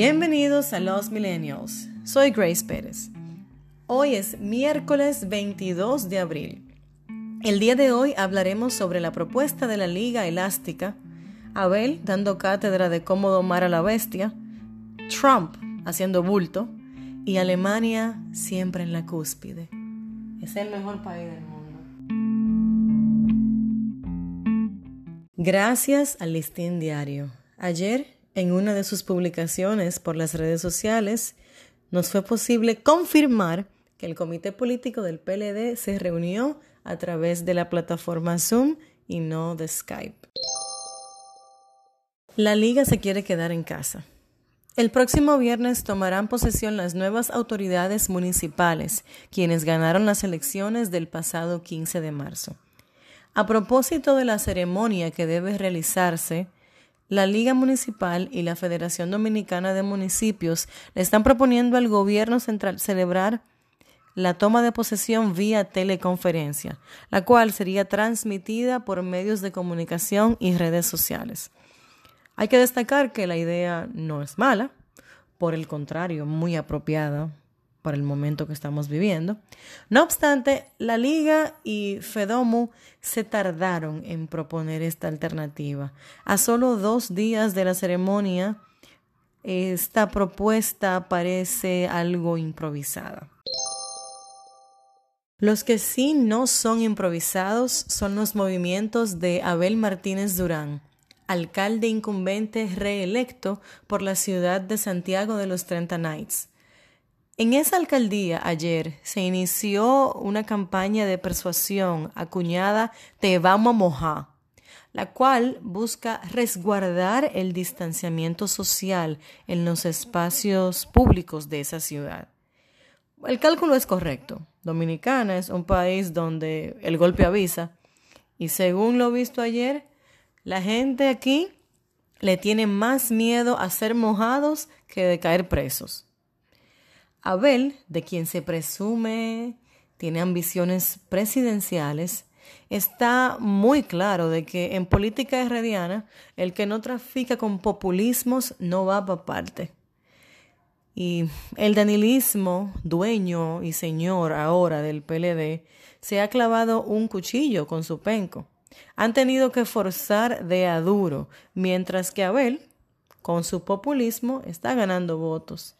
Bienvenidos a Los Millennials. Soy Grace Pérez. Hoy es miércoles 22 de abril. El día de hoy hablaremos sobre la propuesta de la Liga Elástica, Abel dando cátedra de cómo domar a la bestia, Trump haciendo bulto y Alemania siempre en la cúspide. Es el mejor país del mundo. Gracias al Listín Diario. Ayer en una de sus publicaciones por las redes sociales, nos fue posible confirmar que el comité político del PLD se reunió a través de la plataforma Zoom y no de Skype. La liga se quiere quedar en casa. El próximo viernes tomarán posesión las nuevas autoridades municipales, quienes ganaron las elecciones del pasado 15 de marzo. A propósito de la ceremonia que debe realizarse, la Liga Municipal y la Federación Dominicana de Municipios le están proponiendo al gobierno central celebrar la toma de posesión vía teleconferencia, la cual sería transmitida por medios de comunicación y redes sociales. Hay que destacar que la idea no es mala, por el contrario, muy apropiada para el momento que estamos viviendo. No obstante, la Liga y Fedomu se tardaron en proponer esta alternativa. A solo dos días de la ceremonia, esta propuesta parece algo improvisada. Los que sí no son improvisados son los movimientos de Abel Martínez Durán, alcalde incumbente reelecto por la ciudad de Santiago de los Trenta Knights en esa alcaldía ayer se inició una campaña de persuasión acuñada Te vamos a mojar, la cual busca resguardar el distanciamiento social en los espacios públicos de esa ciudad. El cálculo es correcto. Dominicana es un país donde el golpe avisa y según lo visto ayer, la gente aquí le tiene más miedo a ser mojados que de caer presos. Abel, de quien se presume tiene ambiciones presidenciales, está muy claro de que en política herrediana el que no trafica con populismos no va para parte. Y el danilismo, dueño y señor ahora del PLD, se ha clavado un cuchillo con su penco. Han tenido que forzar de a duro, mientras que Abel, con su populismo, está ganando votos.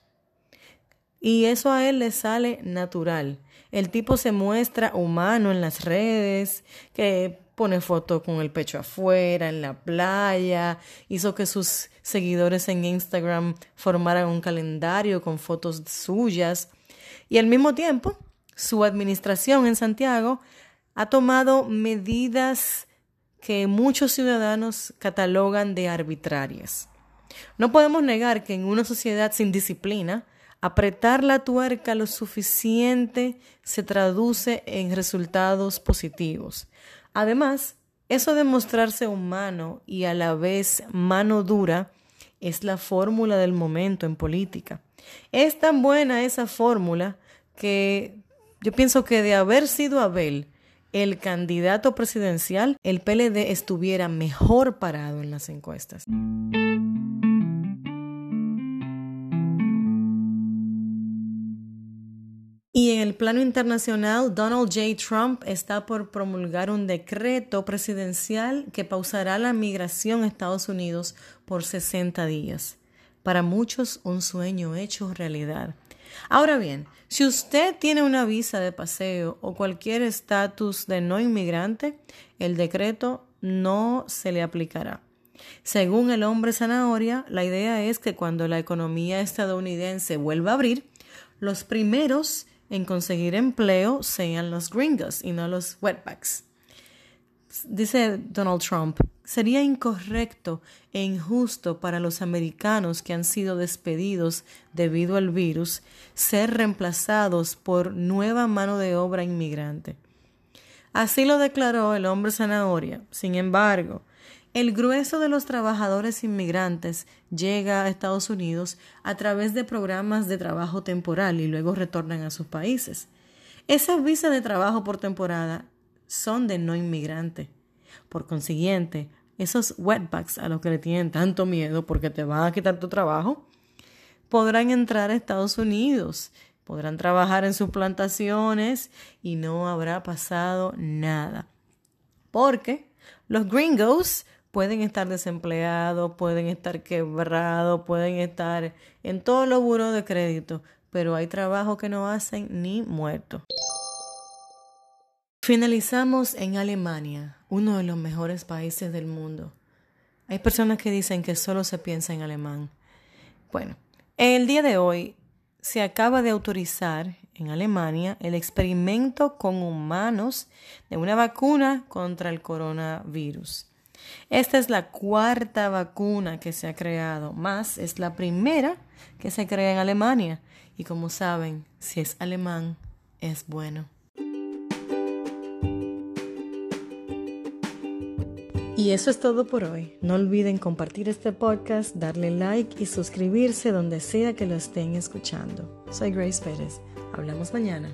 Y eso a él le sale natural. El tipo se muestra humano en las redes, que pone fotos con el pecho afuera, en la playa, hizo que sus seguidores en Instagram formaran un calendario con fotos suyas. Y al mismo tiempo, su administración en Santiago ha tomado medidas que muchos ciudadanos catalogan de arbitrarias. No podemos negar que en una sociedad sin disciplina, Apretar la tuerca lo suficiente se traduce en resultados positivos. Además, eso de mostrarse humano y a la vez mano dura es la fórmula del momento en política. Es tan buena esa fórmula que yo pienso que de haber sido Abel el candidato presidencial, el PLD estuviera mejor parado en las encuestas. Plano internacional, Donald J. Trump está por promulgar un decreto presidencial que pausará la migración a Estados Unidos por 60 días. Para muchos, un sueño hecho realidad. Ahora bien, si usted tiene una visa de paseo o cualquier estatus de no inmigrante, el decreto no se le aplicará. Según el hombre zanahoria, la idea es que cuando la economía estadounidense vuelva a abrir, los primeros en conseguir empleo sean los gringos y no los wetbacks. Dice Donald Trump, sería incorrecto e injusto para los americanos que han sido despedidos debido al virus ser reemplazados por nueva mano de obra inmigrante. Así lo declaró el hombre zanahoria. Sin embargo, el grueso de los trabajadores inmigrantes llega a Estados Unidos a través de programas de trabajo temporal y luego retornan a sus países. Esas visas de trabajo por temporada son de no inmigrante. Por consiguiente, esos wetbacks a los que le tienen tanto miedo porque te van a quitar tu trabajo, podrán entrar a Estados Unidos, podrán trabajar en sus plantaciones y no habrá pasado nada. Porque los gringos pueden estar desempleados, pueden estar quebrados, pueden estar en todos los buros de crédito, pero hay trabajo que no hacen ni muertos. Finalizamos en Alemania, uno de los mejores países del mundo. Hay personas que dicen que solo se piensa en alemán. Bueno, en el día de hoy se acaba de autorizar en Alemania el experimento con humanos de una vacuna contra el coronavirus. Esta es la cuarta vacuna que se ha creado, más es la primera que se crea en Alemania. Y como saben, si es alemán, es bueno. Y eso es todo por hoy. No olviden compartir este podcast, darle like y suscribirse donde sea que lo estén escuchando. Soy Grace Pérez. Hablamos mañana.